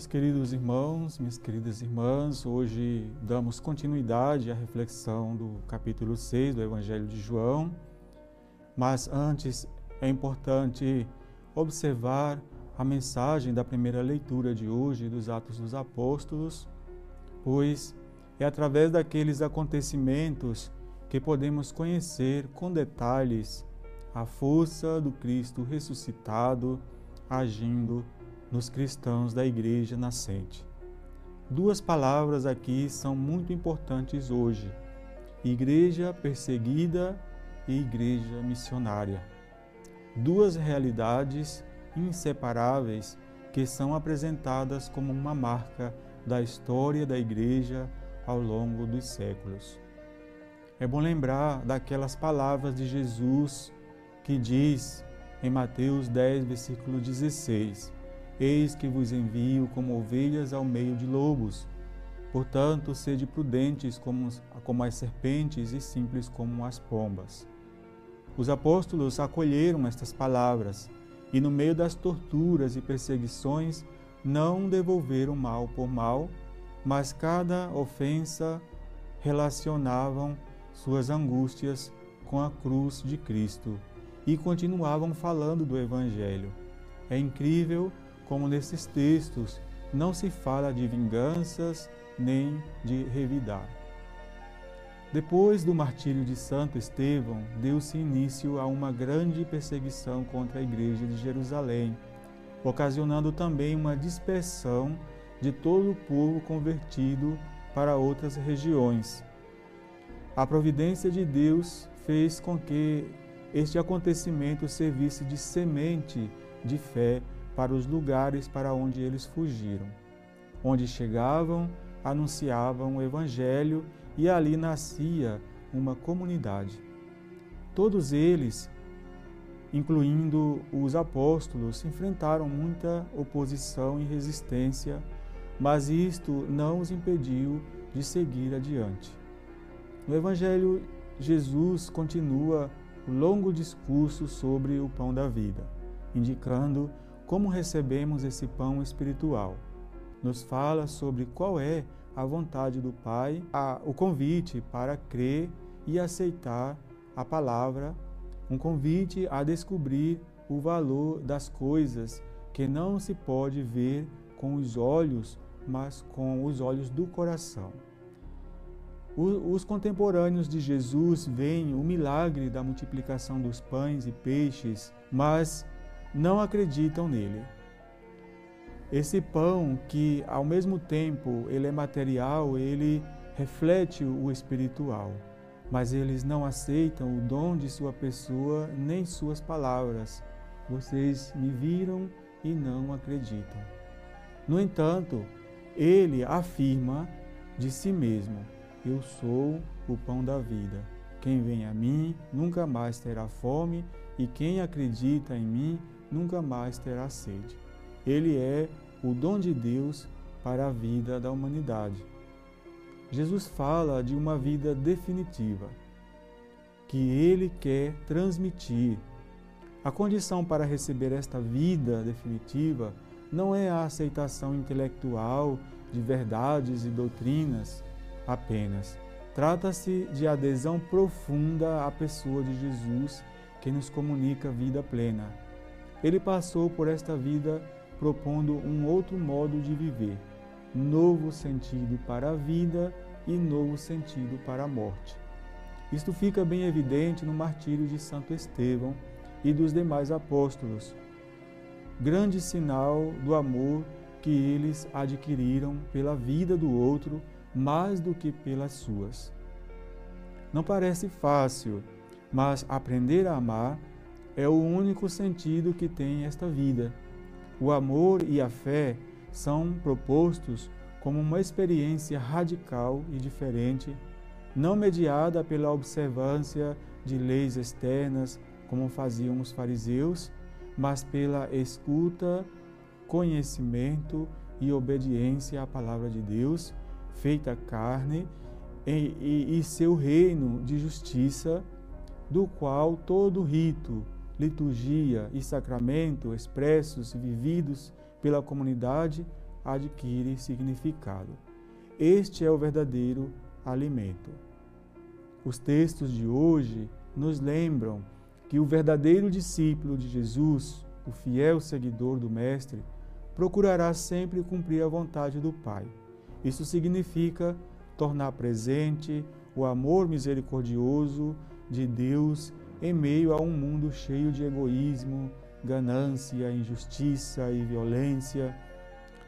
Meus queridos irmãos, minhas queridas irmãs, hoje damos continuidade à reflexão do capítulo 6 do Evangelho de João, mas antes é importante observar a mensagem da primeira leitura de hoje dos Atos dos Apóstolos, pois é através daqueles acontecimentos que podemos conhecer com detalhes a força do Cristo ressuscitado agindo nos cristãos da igreja nascente. Duas palavras aqui são muito importantes hoje: igreja perseguida e igreja missionária. Duas realidades inseparáveis que são apresentadas como uma marca da história da igreja ao longo dos séculos. É bom lembrar daquelas palavras de Jesus que diz em Mateus 10, versículo 16: Eis que vos envio como ovelhas ao meio de lobos. Portanto, sede prudentes como, como as serpentes e simples como as pombas. Os apóstolos acolheram estas palavras e, no meio das torturas e perseguições, não devolveram mal por mal, mas cada ofensa relacionavam suas angústias com a cruz de Cristo e continuavam falando do Evangelho. É incrível como nesses textos não se fala de vinganças nem de revidar. Depois do martírio de Santo Estevão, deu-se início a uma grande perseguição contra a igreja de Jerusalém, ocasionando também uma dispersão de todo o povo convertido para outras regiões. A providência de Deus fez com que este acontecimento servisse de semente de fé para os lugares para onde eles fugiram. Onde chegavam, anunciavam o Evangelho e ali nascia uma comunidade. Todos eles, incluindo os apóstolos, enfrentaram muita oposição e resistência, mas isto não os impediu de seguir adiante. No Evangelho, Jesus continua o longo discurso sobre o pão da vida, indicando como recebemos esse pão espiritual. Nos fala sobre qual é a vontade do Pai, a, o convite para crer e aceitar a palavra, um convite a descobrir o valor das coisas que não se pode ver com os olhos, mas com os olhos do coração. Os contemporâneos de Jesus veem o milagre da multiplicação dos pães e peixes, mas não acreditam nele. Esse pão que ao mesmo tempo ele é material, ele reflete o espiritual, mas eles não aceitam o dom de sua pessoa nem suas palavras. Vocês me viram e não acreditam. No entanto, ele afirma de si mesmo: Eu sou o pão da vida. Quem vem a mim nunca mais terá fome, e quem acredita em mim nunca mais terá sede. Ele é o dom de Deus para a vida da humanidade. Jesus fala de uma vida definitiva que ele quer transmitir. A condição para receber esta vida definitiva não é a aceitação intelectual de verdades e doutrinas apenas. Trata-se de adesão profunda à pessoa de Jesus que nos comunica vida plena. Ele passou por esta vida propondo um outro modo de viver, novo sentido para a vida e novo sentido para a morte. Isto fica bem evidente no martírio de Santo Estevão e dos demais apóstolos, grande sinal do amor que eles adquiriram pela vida do outro mais do que pelas suas. Não parece fácil, mas aprender a amar é o único sentido que tem esta vida. O amor e a fé são propostos como uma experiência radical e diferente, não mediada pela observância de leis externas, como faziam os fariseus, mas pela escuta, conhecimento e obediência à palavra de Deus, feita carne, e, e, e seu reino de justiça, do qual todo rito, liturgia e sacramento expressos e vividos pela comunidade adquire significado. Este é o verdadeiro alimento. Os textos de hoje nos lembram que o verdadeiro discípulo de Jesus, o fiel seguidor do Mestre, procurará sempre cumprir a vontade do Pai. Isso significa tornar presente o amor misericordioso de Deus em meio a um mundo cheio de egoísmo, ganância, injustiça e violência.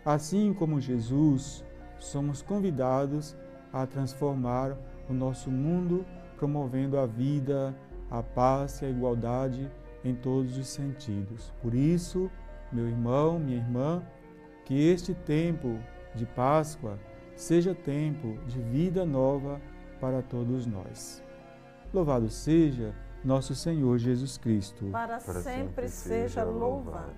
Assim como Jesus, somos convidados a transformar o nosso mundo, promovendo a vida, a paz e a igualdade em todos os sentidos. Por isso, meu irmão, minha irmã, que este tempo de Páscoa seja tempo de vida nova para todos nós. Louvado seja nosso Senhor Jesus Cristo. Para, para sempre, sempre seja louvado.